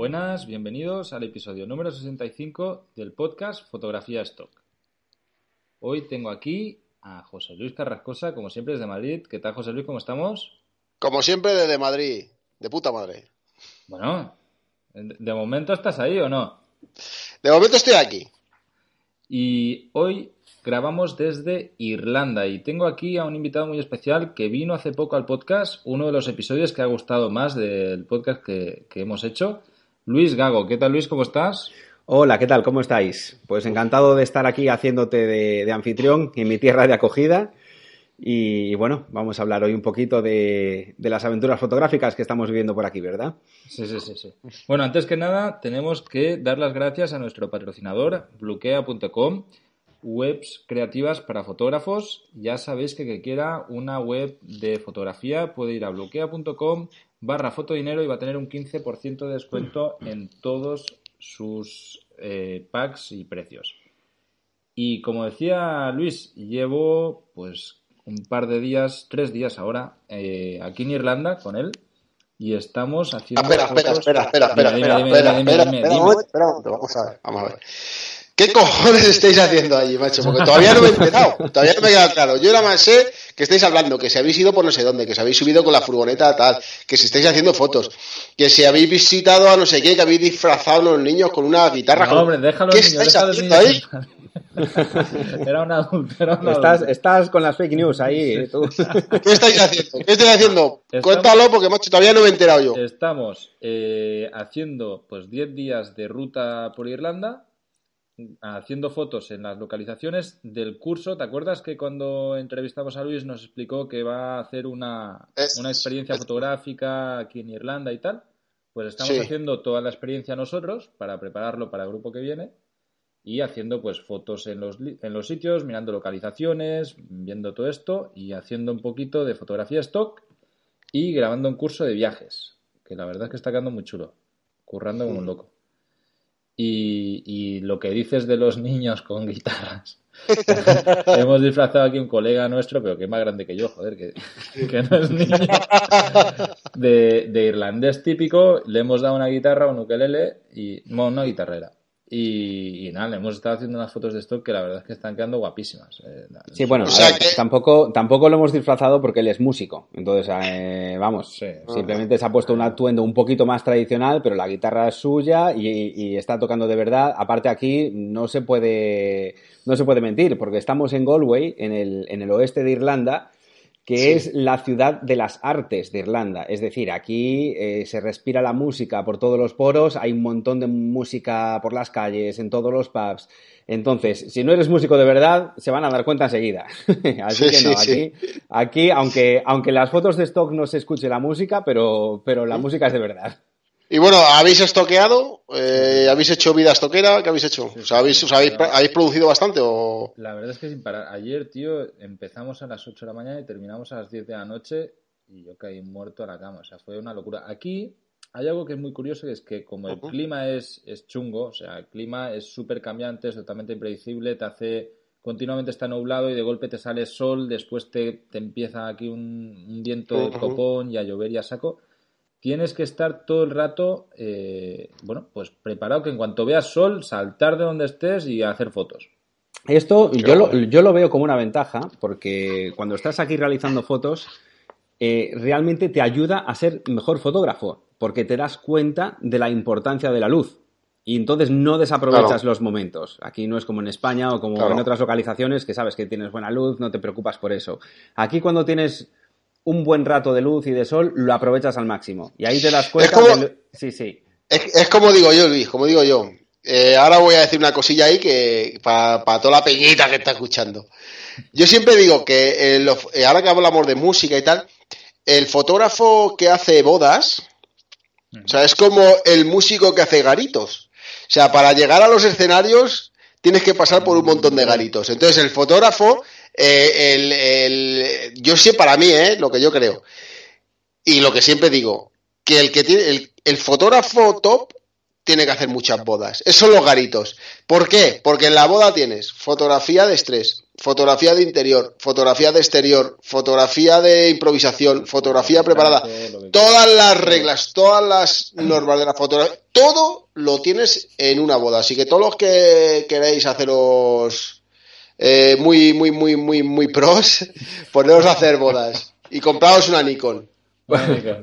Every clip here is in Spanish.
Buenas, bienvenidos al episodio número 65 del podcast Fotografía Stock. Hoy tengo aquí a José Luis Carrascosa, como siempre desde Madrid. ¿Qué tal, José Luis? ¿Cómo estamos? Como siempre desde Madrid, de puta madre. Bueno, ¿de momento estás ahí o no? De momento estoy aquí. Y hoy grabamos desde Irlanda y tengo aquí a un invitado muy especial que vino hace poco al podcast, uno de los episodios que ha gustado más del podcast que, que hemos hecho. Luis Gago, ¿qué tal Luis? ¿Cómo estás? Hola, ¿qué tal? ¿Cómo estáis? Pues encantado de estar aquí haciéndote de, anfitrión en mi tierra de acogida. Y, bueno, vamos a hablar hoy un poquito de, de, las aventuras fotográficas que estamos viviendo por aquí, ¿verdad? Sí, sí, sí, sí. Bueno, antes que nada, tenemos que dar las gracias a nuestro patrocinador, bluquea.com, webs creativas para fotógrafos. Ya sabéis que que quiera una web de fotografía puede ir a bloquea.com barra fotodinero y va a tener un 15% de descuento en todos sus eh, packs y precios. Y como decía Luis, llevo pues un par de días, tres días ahora, eh, aquí en Irlanda con él y estamos haciendo. Espera, espera, espera, espera, espera, espera, espera, espera, vamos a ver, vamos a ver. ¿Qué cojones estáis haciendo allí, macho? Porque todavía no me he enterado, todavía no me ha quedado claro. Yo nada más sé que estáis hablando, que si habéis ido por no sé dónde, que si habéis subido con la furgoneta tal, que si estáis haciendo fotos, que si habéis visitado a no sé qué, que habéis disfrazado a los niños con una guitarra. No, hombre, déjalo ¿Qué estáis haciendo ahí? Era una adulto, estás, estás con las fake news ahí. Tú. ¿Qué estáis haciendo? ¿Qué estáis haciendo? Estamos, Cuéntalo porque, macho, todavía no me he enterado yo. Estamos eh, haciendo pues 10 días de ruta por Irlanda haciendo fotos en las localizaciones del curso. ¿Te acuerdas que cuando entrevistamos a Luis nos explicó que va a hacer una, es, una experiencia es, fotográfica aquí en Irlanda y tal? Pues estamos Sí. haciendo toda la experiencia nosotros para prepararlo para el grupo que viene y haciendo pues fotos en los, en los sitios, mirando localizaciones, viendo todo esto y haciendo un poquito de fotografía stock y grabando un curso de viajes, que la verdad es que está quedando muy chulo, currando como un loco. Y, y lo que dices de los niños con guitarras. Hemos disfrazado aquí un colega nuestro, pero que es más grande que yo, joder, que, que no es niño. De, de irlandés típico, le hemos dado una guitarra, un ukelele y. Bueno, una guitarrera. Y, y nada, le hemos estado haciendo unas fotos de stock que la verdad es que están quedando guapísimas. Eh, Sí, bueno, O sea ver, que- tampoco, tampoco lo hemos disfrazado porque él es músico. Entonces, eh, vamos, Sí. simplemente se ha puesto un atuendo un poquito más tradicional, pero la guitarra es suya y, y está tocando de verdad. Aparte aquí no se puede, no se puede mentir porque estamos en Galway, en el, en el oeste de Irlanda, que Sí. es la ciudad de las artes de Irlanda. Es decir, aquí eh, se respira la música por todos los poros, hay un montón de música por las calles, en todos los pubs. Entonces, si no eres músico de verdad, se van a dar cuenta enseguida. Así Sí, que no, sí, aquí, aquí aunque, aunque en las fotos de stock no se escuche la música, pero, pero la música es de verdad. Y bueno, ¿habéis estoqueado? Eh, ¿Habéis hecho vida estoquera? ¿Qué habéis hecho? O sea, ¿habéis, os habéis, ¿habéis producido bastante o...? La verdad es que sin parar. Ayer, tío, empezamos a las 8 de la mañana y terminamos a las 10 de la noche y yo caí muerto a la cama. O sea, fue una locura. Aquí hay algo que es muy curioso, que es que como el clima es, es chungo, o sea, el clima es súper cambiante, es totalmente impredecible, te hace... Continuamente está nublado y de golpe te sale sol, después te, te empieza aquí un, un viento de copón y a llover y a saco. Tienes que estar todo el rato, eh, bueno, pues preparado que en cuanto veas sol, saltar de donde estés y hacer fotos. Esto yo lo, yo lo veo como una ventaja, porque cuando estás aquí realizando fotos, eh, realmente te ayuda a ser mejor fotógrafo, porque te das cuenta de la importancia de la luz. Y entonces no desaprovechas Claro. los momentos. Aquí no es como en España o como Claro. en otras localizaciones que sabes que tienes buena luz, no te preocupas por eso. Aquí cuando tienes un buen rato de luz y de sol, lo aprovechas al máximo. Y ahí te das cuenta como- del- Sí, sí. Es, es como digo yo, Luis, como digo yo. Eh, ahora voy a decir una cosilla ahí que para toda la peñita que está escuchando. Yo siempre digo que eh, eh, ahora que hablamos de música y tal, el fotógrafo que hace bodas, o sea, es como el músico que hace garitos. O sea, para llegar a los escenarios tienes que pasar por un montón de garitos. Entonces, el fotógrafo, eh, el, el, yo sé para mí, eh, lo que yo creo, y lo que siempre digo, que el que tiene, el, el fotógrafo top tiene que hacer muchas bodas. Esos son los garitos. ¿Por qué? Porque en la boda tienes fotografía de estrés, fotografía de interior, fotografía de exterior, fotografía de improvisación, fotografía preparada. Todas las reglas, todas las normas de la fotografía, todo lo tienes en una boda. Así que todos los que queréis haceros eh, muy, muy, muy, muy, muy pros, poneros a hacer bodas y compraos una Nikon.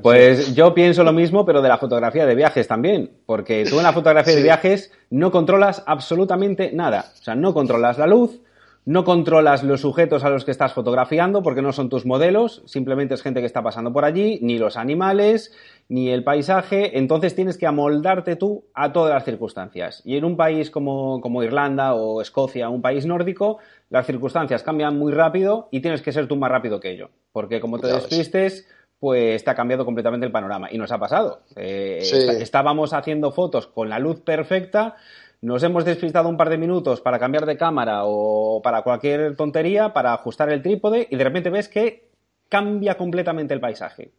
Pues yo pienso lo mismo, pero de la fotografía de viajes también, porque tú en la fotografía de viajes no controlas absolutamente nada. O sea, no controlas la luz, no controlas los sujetos a los que estás fotografiando porque no son tus modelos, simplemente es gente que está pasando por allí, ni los animales, ni el paisaje, entonces tienes que amoldarte tú a todas las circunstancias. Y en un país como, como Irlanda o Escocia, un país nórdico, las circunstancias cambian muy rápido y tienes que ser tú más rápido que ello, porque como te despistes pues te ha cambiado completamente el panorama. Y nos ha pasado. Eh, estábamos haciendo fotos con la luz perfecta, nos hemos despistado un par de minutos para cambiar de cámara o para cualquier tontería, para ajustar el trípode, y de repente ves que cambia completamente el paisaje.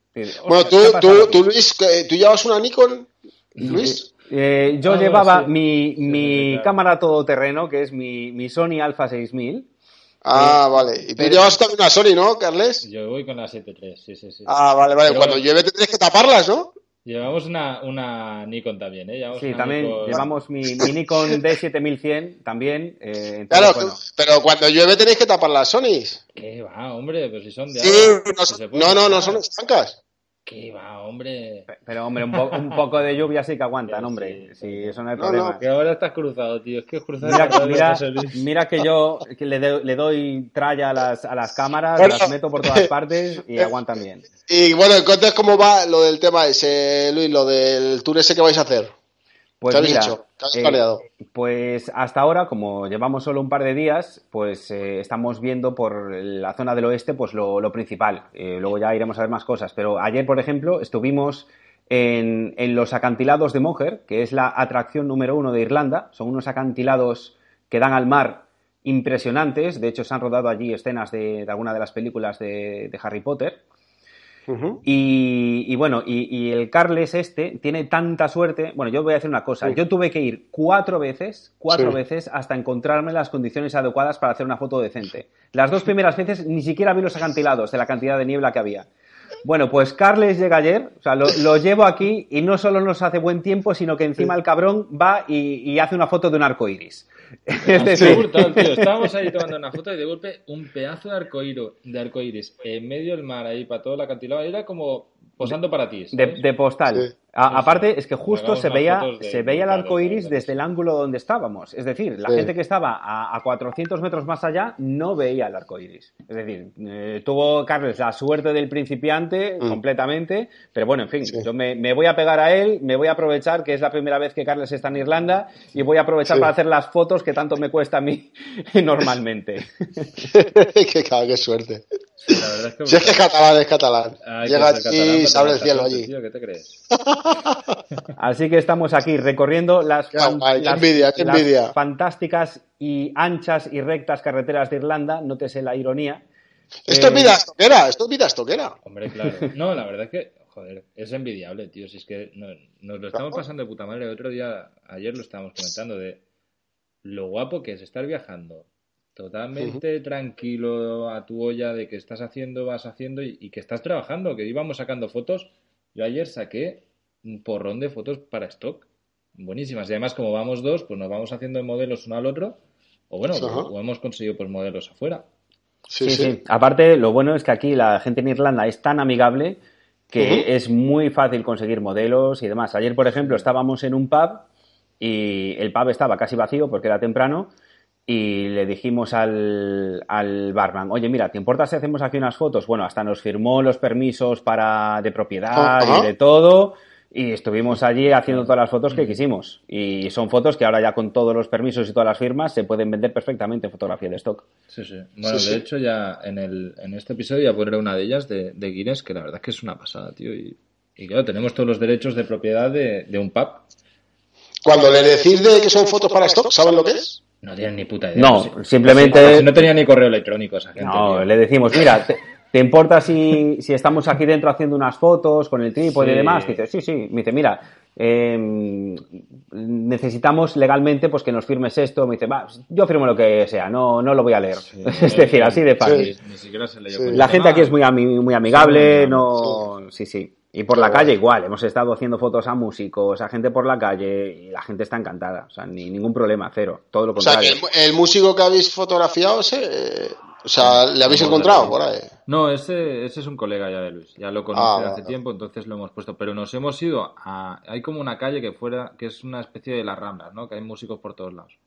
Bueno, tú, tú, Luis, ¿tú llevas una Nikon, Luis? Eh, yo llevaba mi, mi cámara todoterreno, que es mi, mi Sony Alpha 6000, Ah, vale. Y tú llevas también una Sony, ¿no, Carles? Yo voy con la 7.3, sí, sí, sí. Ah, vale, vale. Cuando llueve te tienes que taparlas, ¿no? Llevamos una, una Nikon también, ¿eh? sí, también llevamos mi, Nikon D7100 también. Eh, claro, pero cuando llueve tenéis que tapar las Sonys. ¿Qué va, hombre? Pero si son de sí, no, no, no, son estancas. ¿Qué va, hombre? Pero, hombre, un, un poco de lluvia sí que aguantan, hombre. Sí, eso no hay problema. que ahora estás cruzado, tío. Es que cruzado. Mira, mira, que yo le, le, doy tralla a las, a las cámaras, las meto por todas partes y aguantan bien. Y bueno, entonces, ¿cómo va lo del tema ese, Luis? Lo del tour ese que vais a hacer. Pues mira, eh, pues hasta ahora, como llevamos solo un par de días, pues eh, estamos viendo por la zona del oeste pues lo, principal. Eh, luego ya iremos a ver más cosas. Pero ayer, por ejemplo, estuvimos en, en, los acantilados de Moher, que es la atracción número uno de Irlanda. Son unos acantilados que dan al mar impresionantes. De hecho, se han rodado allí escenas de, de alguna de las películas de Harry Potter y, bueno, y, el Carles este tiene tanta suerte. Bueno, yo voy a decir una cosa. Yo tuve que ir cuatro veces, cuatro veces, hasta encontrarme las condiciones adecuadas para hacer una foto decente. Las dos primeras veces ni siquiera vi los acantilados de la cantidad de niebla que había. Bueno, pues Carles llega ayer, o sea, lo, llevo aquí y no solo nos hace buen tiempo, sino que encima el cabrón va y, y hace una foto de un arco iris. Estábamos ahí tomando una foto y de golpe un pedazo de arcoíris, de arcoíris en medio del mar ahí para todo el acantilado. Era como posando para ti. De, postal. Aparte, es que justo se veía, se veía el arco iris desde el ángulo donde estábamos. Es decir, la gente que estaba a, a, 400 metros más allá no veía el arco iris. Es decir, eh, tuvo Carles la suerte del principiante mm. completamente. Pero bueno, en fin, yo me, voy a pegar a él, me voy a aprovechar que es la primera vez que Carles está en Irlanda y voy a aprovechar para hacer las fotos que tanto me cuesta a mí normalmente. qué, qué suerte. si es que es catalán, es catalán. Llega aquí y se abre el cielo allí. ¿Qué te crees? Así que estamos aquí recorriendo las, fantásticas y anchas y rectas carreteras de Irlanda. Nótese la ironía. Esto es eh, vida estoquera, esto es vida estoquera. Hombre, claro. No, la verdad es que, joder, es envidiable, tío. Si es que nos lo estamos pasando de puta madre. El otro día, ayer lo estábamos comentando de lo guapo que es estar viajando totalmente tranquilo a tu olla de que estás haciendo, vas haciendo y, que estás trabajando, que íbamos sacando fotos. Yo ayer saqué un porrón de fotos para stock, buenísimas. Y además, como vamos dos, pues nos vamos haciendo modelos uno al otro, o bueno, o hemos conseguido pues modelos afuera. Sí sí, Aparte, lo bueno es que aquí la gente en Irlanda es tan amigable que es muy fácil conseguir modelos y demás. Ayer, por ejemplo, estábamos en un pub y el pub estaba casi vacío porque era temprano y le dijimos al, al, barman, oye, mira, ¿te importa si hacemos aquí unas fotos? Bueno, hasta nos firmó los permisos para de propiedad y de todo. Y estuvimos allí haciendo todas las fotos que quisimos. Y son fotos que ahora ya con todos los permisos y todas las firmas se pueden vender perfectamente en fotografía de stock. Sí, sí. Bueno, de hecho ya en, el, en este episodio ya pondré una de ellas de, de Guinness, que la verdad es que es una pasada, tío. Y, y claro, tenemos todos los derechos de propiedad de, de un pub. Cuando le decís de que son fotos para stock, ¿saben lo que es? No tienen ni puta idea. No, simplemente... No, tenía ni correo electrónico esa gente. No, le decimos, mira, te, importa si, si, estamos aquí dentro haciendo unas fotos con el trípode y demás? dice, sí, sí. Me dice, mira, eh, necesitamos legalmente pues que nos firmes esto. Me dice, va, yo firmo lo que sea, no, no lo voy a leer. es decir, así de fácil. Ni siquiera se La gente aquí es muy, muy amigable, no... Sí, sí. Y por la calle igual, hemos estado haciendo fotos a músicos, a gente por la calle y la gente está encantada, o sea, ni ningún problema, cero, todo lo contrario. O sea, el, músico que habéis fotografiado, ese, o sea, ¿le habéis encontrado por ahí? No, ese, ese es un colega ya de Luis, ya lo conoce ah, hace tiempo, entonces lo hemos puesto, pero nos hemos ido a, hay como una calle que fuera, que es una especie de las Ramblas, ¿no? Que hay músicos por todos lados.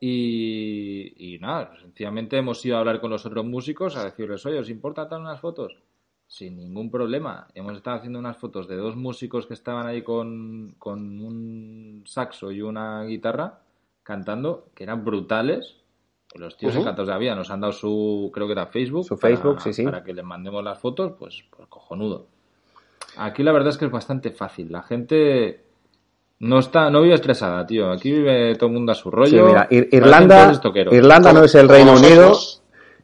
Y, y nada, sencillamente hemos ido a hablar con los otros músicos a decirles, oye, ¿os importa dar unas fotos? sin ningún problema. Hemos estado haciendo unas fotos de dos músicos que estaban ahí con, con un saxo y una guitarra cantando, que eran brutales. Los tíos encantados de la vida nos han dado su, creo que era Facebook. Su Facebook, sí, sí. Para que les mandemos las fotos, pues, pues cojonudo. Aquí la verdad es que es bastante fácil. La gente no está, no vive estresada, tío. Aquí vive todo el mundo a su rollo. mira, Irlanda, Irlanda no es el Reino Unido.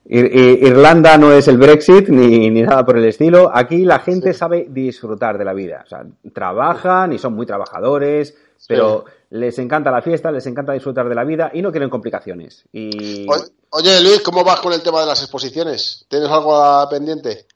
Irlanda no es el Brexit ni, nada por el estilo. Aquí la gente sabe disfrutar de la vida. O sea, trabajan y son muy trabajadores, pero les encanta la fiesta, les encanta disfrutar de la vida y no quieren complicaciones. Y... Oye, Luis, ¿cómo vas con el tema de las exposiciones? ¿Tienes algo pendiente?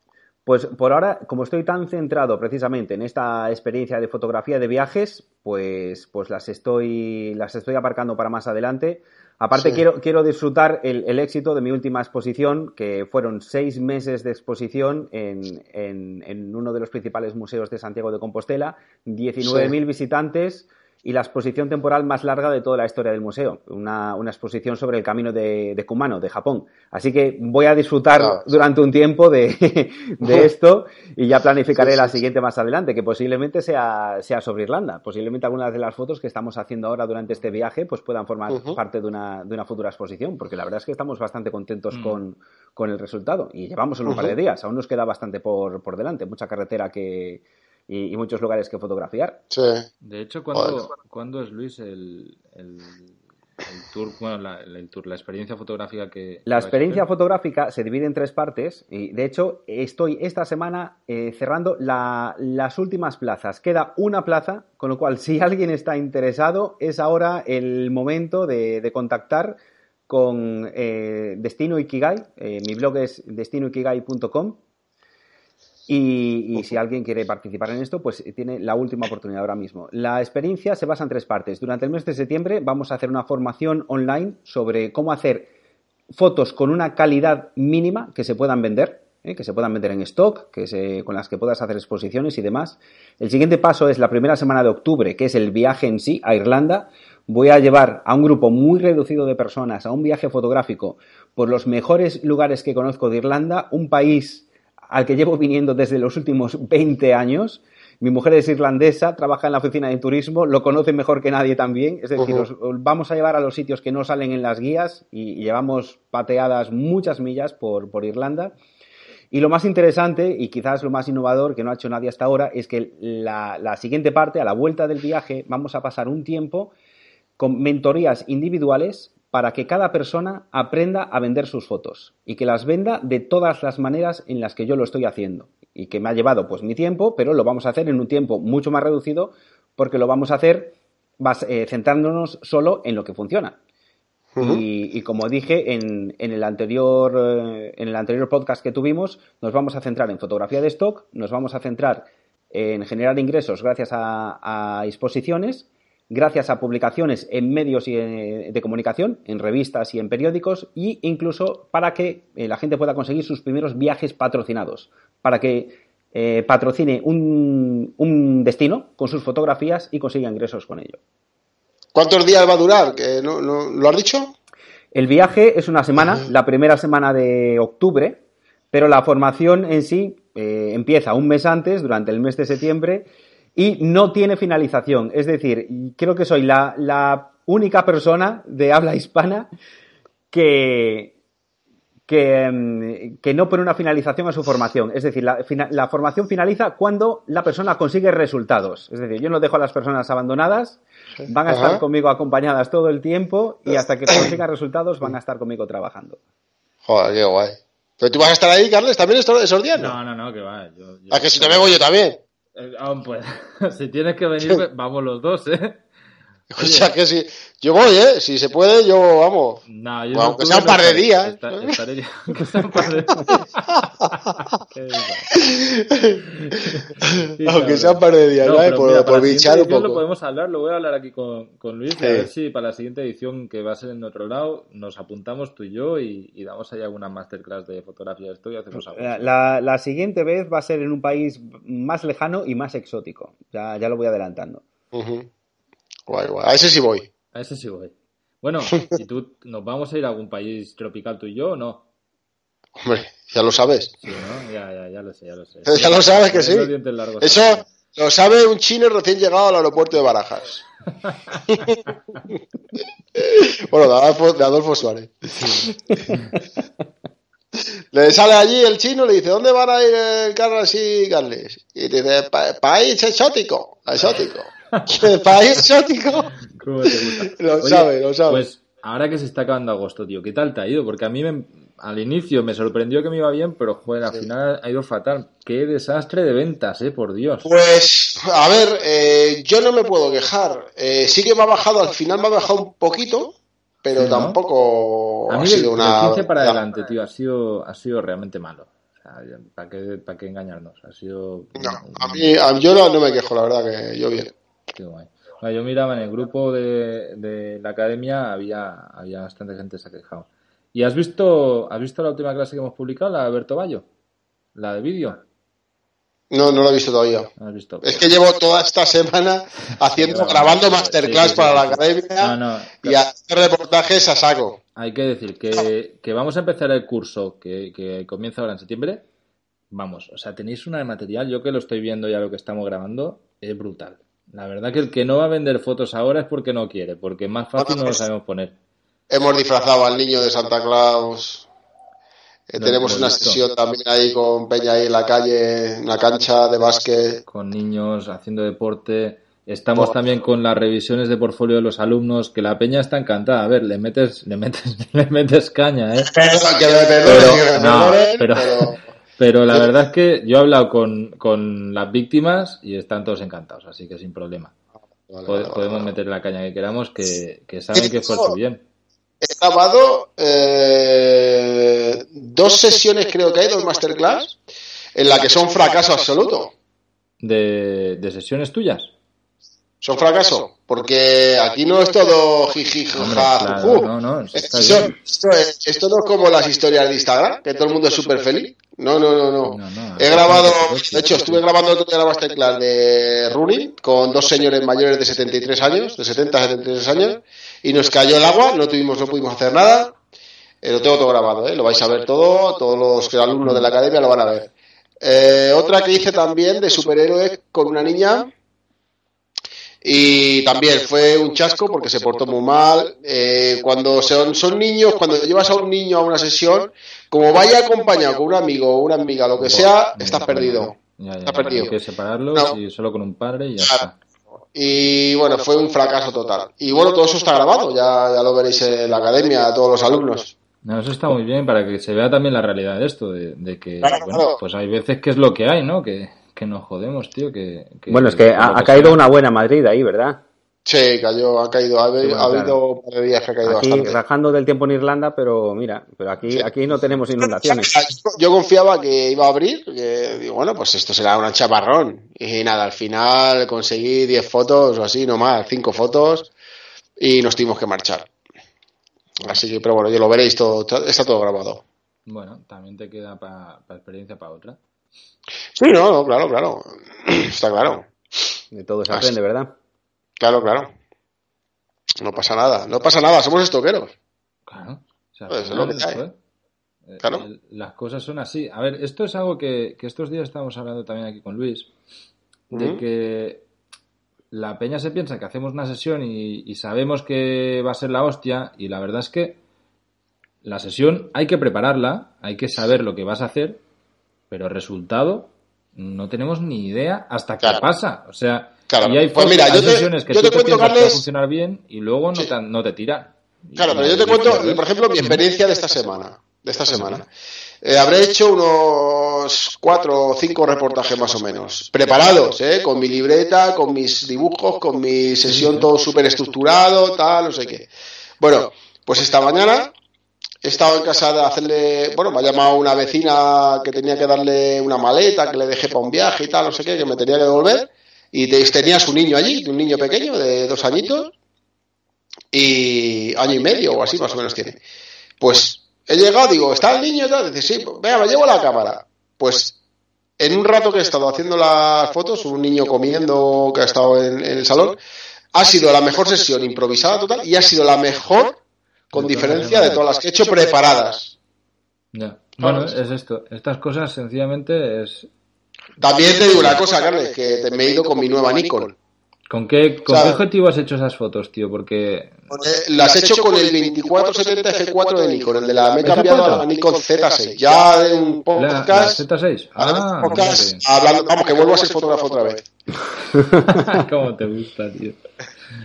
Pues por ahora, como estoy tan centrado precisamente en esta experiencia de fotografía de viajes, pues, pues las estoy, las estoy aparcando para más adelante. Aparte, quiero, quiero disfrutar el, éxito de mi última exposición, que fueron seis meses de exposición en, en, uno de los principales museos de Santiago de Compostela, 19.000 visitantes y la exposición temporal más larga de toda la historia del museo, una, exposición sobre el camino de, de, Kumano, de Japón. Así que voy a disfrutar durante un tiempo de, esto y ya planificaré la siguiente más adelante, que posiblemente sea, sea sobre Irlanda. Posiblemente algunas de las fotos que estamos haciendo ahora durante este viaje pues puedan formar parte de una, de una futura exposición, porque la verdad es que estamos bastante contentos mm. con, con, el resultado y llevamos un par de días, aún nos queda bastante por, por delante, mucha carretera que y, muchos lugares que fotografiar. Sí. De hecho, ¿cuándo, es Luis el, el, tour, bueno, la, el tour, la experiencia fotográfica que... La experiencia fotográfica se divide en tres partes y de hecho estoy esta semana eh, cerrando las últimas plazas. Queda una plaza, con lo cual si alguien está interesado es ahora el momento de, contactar con eh, Destino Ikigai. Eh, mi blog es destinoikigai.com y, si alguien quiere participar en esto, pues tiene la última oportunidad ahora mismo. La experiencia se basa en tres partes. Durante el mes de septiembre vamos a hacer una formación online sobre cómo hacer fotos con una calidad mínima que se puedan vender, ¿eh? que se puedan vender en stock, que con las que puedas hacer exposiciones y demás. El siguiente paso es la primera semana de octubre, que es el viaje en sí a Irlanda. Voy a llevar a un grupo muy reducido de personas a un viaje fotográfico por los mejores lugares que conozco de Irlanda, un país al que llevo viniendo desde los últimos 20 años. Mi mujer es irlandesa, trabaja en la oficina de turismo, lo conoce mejor que nadie también. Es decir, vamos a llevar a los sitios que no salen en las guías y, llevamos pateadas muchas millas por, Irlanda. Y lo más interesante y quizás lo más innovador que no ha hecho nadie hasta ahora es que la, la siguiente parte, a la vuelta del viaje, vamos a pasar un tiempo con mentorías individuales para que cada persona aprenda a vender sus fotos y que las venda de todas las maneras en las que yo lo estoy haciendo y que me ha llevado pues mi tiempo, pero lo vamos a hacer en un tiempo mucho más reducido porque lo vamos a hacer eh, centrándonos solo en lo que funciona. y, como dije en, el anterior, eh, en el anterior podcast que tuvimos, nos vamos a centrar en fotografía de stock, nos vamos a centrar en generar ingresos gracias a exposiciones gracias a publicaciones en medios eh, de comunicación, en revistas y en periódicos, e incluso para que eh, la gente pueda conseguir sus primeros viajes patrocinados, para que eh, patrocine un, destino con sus fotografías y consiga ingresos con ello. ¿Cuántos días va a durar? ¿Lo has dicho? El viaje es una semana, la primera semana de octubre, pero la formación en sí empieza un mes antes, durante el mes de septiembre, y no tiene finalización. Es decir, creo que soy la, única persona de habla hispana que, que, no pone una finalización a su formación. Es decir, la, formación finaliza cuando la persona consigue resultados. Es decir, yo no dejo a las personas abandonadas, van a estar conmigo acompañadas todo el tiempo y hasta que consigan resultados van a estar conmigo trabajando. Joder, qué guay. ¿Pero tú vas a estar ahí, Carles, también esos días? No, no, no, que va. Yo, ¿A que si te vengo yo también? Eh, aún pues, si tienes que venir, vamos los dos, ¿eh? O sea que si yo voy, ¿eh? Si se puede, yo vamos. No, yo aunque sea un par de días. estaré aunque sea un par de días. aunque sea un par de días, ¿no? Por, por bichar un poco. Lo podemos hablar, lo voy a hablar aquí con, con Luis, a ver si para la siguiente edición, que va a ser en otro lado, nos apuntamos tú y yo y, y damos ahí alguna masterclass de fotografía de esto y hacemos algo. La, la, siguiente vez va a ser en un país más lejano y más exótico. Ya, ya lo voy adelantando. Uh Guay, guay. A ese sí voy. A ese sí voy. Bueno, ¿y tú nos vamos a ir a algún país tropical tú y yo o no? Hombre, ya lo sabes. Sí, ¿no? Ya, ya, ya lo sé, ya lo sé. ya lo sabes que sí. Eso lo sabe un chino recién llegado al aeropuerto de Barajas. bueno, de Adolfo, de Adolfo Suárez. le sale allí el chino, le dice, ¿dónde van a ir el carro así, Carles? Y dice, país exótico, exótico. País exótico. ¿Cómo te gusta? Lo sabe, lo sabe. Pues ahora que se está acabando agosto, tío, ¿qué tal te ha ido? Porque a mí al inicio me sorprendió que me iba bien, pero joder, al final ha ido fatal. Qué desastre de ventas, eh, por Dios. Pues, a ver, eh, yo no me puedo quejar. Eh, sí que me ha bajado, al final me ha bajado un poquito, pero tampoco ha sido una. 15 para adelante, tío, ha sido, ha sido realmente malo. ¿para qué, ¿Para qué engañarnos? Ha sido. No, a mí, a, yo no, no me quejo, la verdad, que yo bien. Qué guay. yo miraba en el grupo de, la academia, había, había bastante gente se ha quejado. ¿Y has visto, has visto la última clase que hemos publicado, la de Alberto Bayo? La de vídeo. No, no lo he visto todavía. Es que llevo toda esta semana haciendo, grabando masterclass para la academia y haciendo reportajes a saco. Hay que decir que, que vamos a empezar el curso que, que, comienza ahora en septiembre. Vamos, o sea, tenéis una de material, yo que lo estoy viendo ya lo que estamos grabando, es brutal. La verdad que el que no va a vender fotos ahora es porque no quiere, porque más fácil no lo sabemos poner. Hemos disfrazado al niño de Santa Claus. Eh, tenemos una sesión también ahí con Peña ahí en la calle, en la cancha de básquet. Con niños haciendo deporte. Estamos también con las revisiones de portfolio de los alumnos, que la peña está encantada. A ver, le metes, le metes, le metes caña, ¿eh? pero, pero la verdad es que yo he hablado con, con las víctimas y están todos encantados, así que sin problema. podemos meter la caña que queramos, que, que saben que fue su bien. He grabado eh, dos sesiones, creo que hay, dos masterclass, en la que son fracaso absoluto. ¿De, de sesiones tuyas? Son fracaso, porque aquí no es todo jiji, no, no, esto, esto, no es como las historias de Instagram, que todo el mundo es súper feliz. No, no, no, no. He grabado, de hecho, estuve grabando otro día la masterclass de running con dos señores mayores de 73 años, de 70 a 73 años, y nos cayó el agua, no tuvimos, no pudimos hacer nada. Eh, lo tengo todo grabado, ¿eh? lo vais a ver todo, todos los alumnos de la academia lo van a ver. Eh, otra que hice también de superhéroes con una niña y también fue un chasco porque se portó muy mal. Eh, cuando son, son niños, cuando llevas a un niño a una sesión, como vaya acompañado con un amigo o una amiga, lo que sea, estás perdido. estás perdido. Hay que separarlos y solo con un padre y ya está. Y bueno, fue un fracaso total. Y bueno, todo eso está grabado, ya, ya lo veréis en la academia, todos los alumnos. No, eso está muy bien para que se vea también la realidad de esto, de, que, bueno, pues hay veces que es lo que hay, ¿no? Que, que nos jodemos, tío. Que, bueno, es que ha, caído una buena Madrid ahí, ¿verdad? Sí, cayó, ha caído, ha, habido un par de días que ha caído aquí, bastante. Rajando del tiempo en Irlanda, pero mira, pero aquí, aquí no tenemos inundaciones. Yo confiaba que iba a abrir, que digo, bueno, pues esto será una chaparrón. Y nada, al final conseguí 10 fotos o así, no más, 5 fotos, y nos tuvimos que marchar. Así que, pero bueno, yo lo veréis, todo, está todo grabado. Bueno, también te queda para experiencia para otra. Sí, no, claro, claro. Está claro. De todo se aprende, ¿verdad? Claro, claro. No pasa nada, no pasa nada, somos estoqueros. Claro. Pues eh, claro. Las cosas son así. A ver, esto es algo que, estos días estamos hablando también aquí con Luis. de que la peña se piensa que hacemos una sesión y, sabemos que va a ser la hostia y la verdad es que la sesión hay que prepararla, hay que saber lo que vas a hacer, pero resultado no tenemos ni idea hasta qué pasa. O sea, y hay, pues mira, sesiones que tú te, piensas que va a funcionar bien y luego no, te, no te tiran. Claro, pero yo te cuento, por ejemplo, mi experiencia de esta semana. De esta semana. Eh, habré hecho unos cuatro o cinco reportajes más o menos. Preparados, ¿eh? Con mi libreta, con mis dibujos, con mi sesión todo súper estructurado, tal, no sé qué. Bueno, pues esta mañana he estado en casa de hacerle, bueno, me ha llamado una vecina que tenía que darle una maleta que le dejé para un viaje y tal, no sé qué, que me tenía que devolver. Y tenía su niño allí, un niño pequeño de dos añitos y año y medio o así más o menos tiene. Pues he llegado, digo, ¿está el niño? Dice, sí, venga, me llevo la cámara. Pues en un rato que he estado haciendo las fotos, un niño comiendo que ha estado en, el salón, ha sido la mejor sesión improvisada total y ha sido la mejor con diferencia de todas las que he hecho preparadas. Ya. Bueno, es esto. Estas cosas sencillamente es... También te digo una cosa, Carles, que me he ido con mi nueva Nikon. ¿Con qué, con qué objetivo has hecho esas fotos, tío? Porque... Las he hecho con el 2470 F4 de Nikon, el de la... Me he cambiado a la Nikon Z6. Ya en un podcast... La, Z6? Ah, podcast hablando, vamos, que vuelvo a ser fotógrafo otra vez. ¿Cómo te gusta, tío?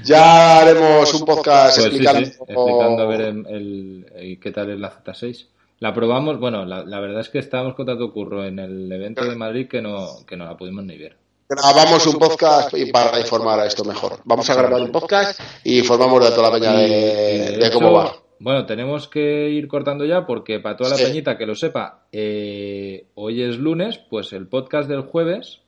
Ya haremos un podcast pues explicando... Sí, sí. explicando a ver el, qué tal es la Z6. La probamos, bueno, la, la verdad es que estábamos con tanto curro en el evento de Madrid que no, que no la pudimos ni ver grabamos un podcast para informar a esto mejor. Vamos a grabar un podcast y informamos de toda la peña de, cómo va. Bueno, tenemos que ir cortando ya porque para toda la peñita que lo sepa, eh, hoy es lunes, pues el podcast del jueves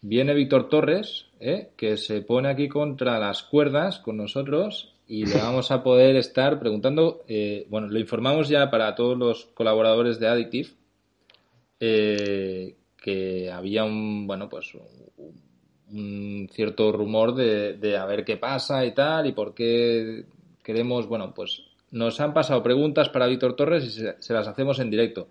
viene Víctor Torres, eh, que se pone aquí contra las cuerdas con nosotros y le vamos a poder estar preguntando, eh, bueno, lo informamos ya para todos los colaboradores de Addictive, que había un, bueno, pues un cierto rumor de, de, a ver qué pasa y tal, y por qué queremos, bueno, pues nos han pasado preguntas para Víctor Torres y se, las hacemos en directo.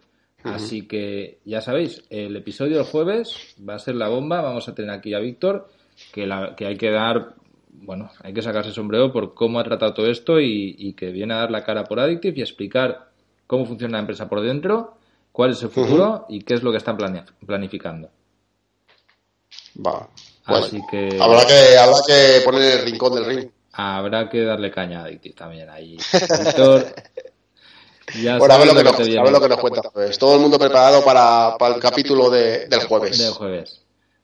Así que ya sabéis, el episodio del jueves va a ser la bomba, vamos a tener aquí a Víctor, que, la, que hay que dar, bueno, hay que sacarse sombrero por cómo ha tratado todo esto y, y que viene a dar la cara por Addictive y explicar cómo funciona la empresa por dentro, cuál es el futuro y qué es lo que están planificando. Va. Así que... Habrá que, habrá que poner el rincón del ring. Habrá que darle caña a Addictive también ahí. Víctor, ya bueno, a ver lo que, nos, a ver lo que nos cuenta. Pues, todo el mundo preparado para, para el capítulo de, del jueves. Del jueves.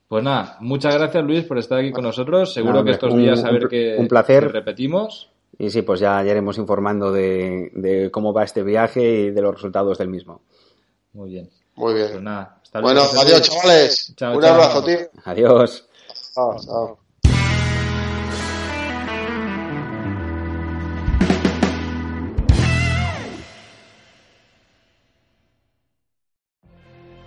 Pues nada, muchas gracias Luis por estar aquí con nosotros. Seguro que estos días a ver que, un placer. repetimos. Y sí, pues ya, iremos informando de, de, cómo va este viaje y de los resultados del mismo. Muy bien. Muy bien. Pues nada, bueno, adiós chavales. un abrazo, tío. Adiós. Chao,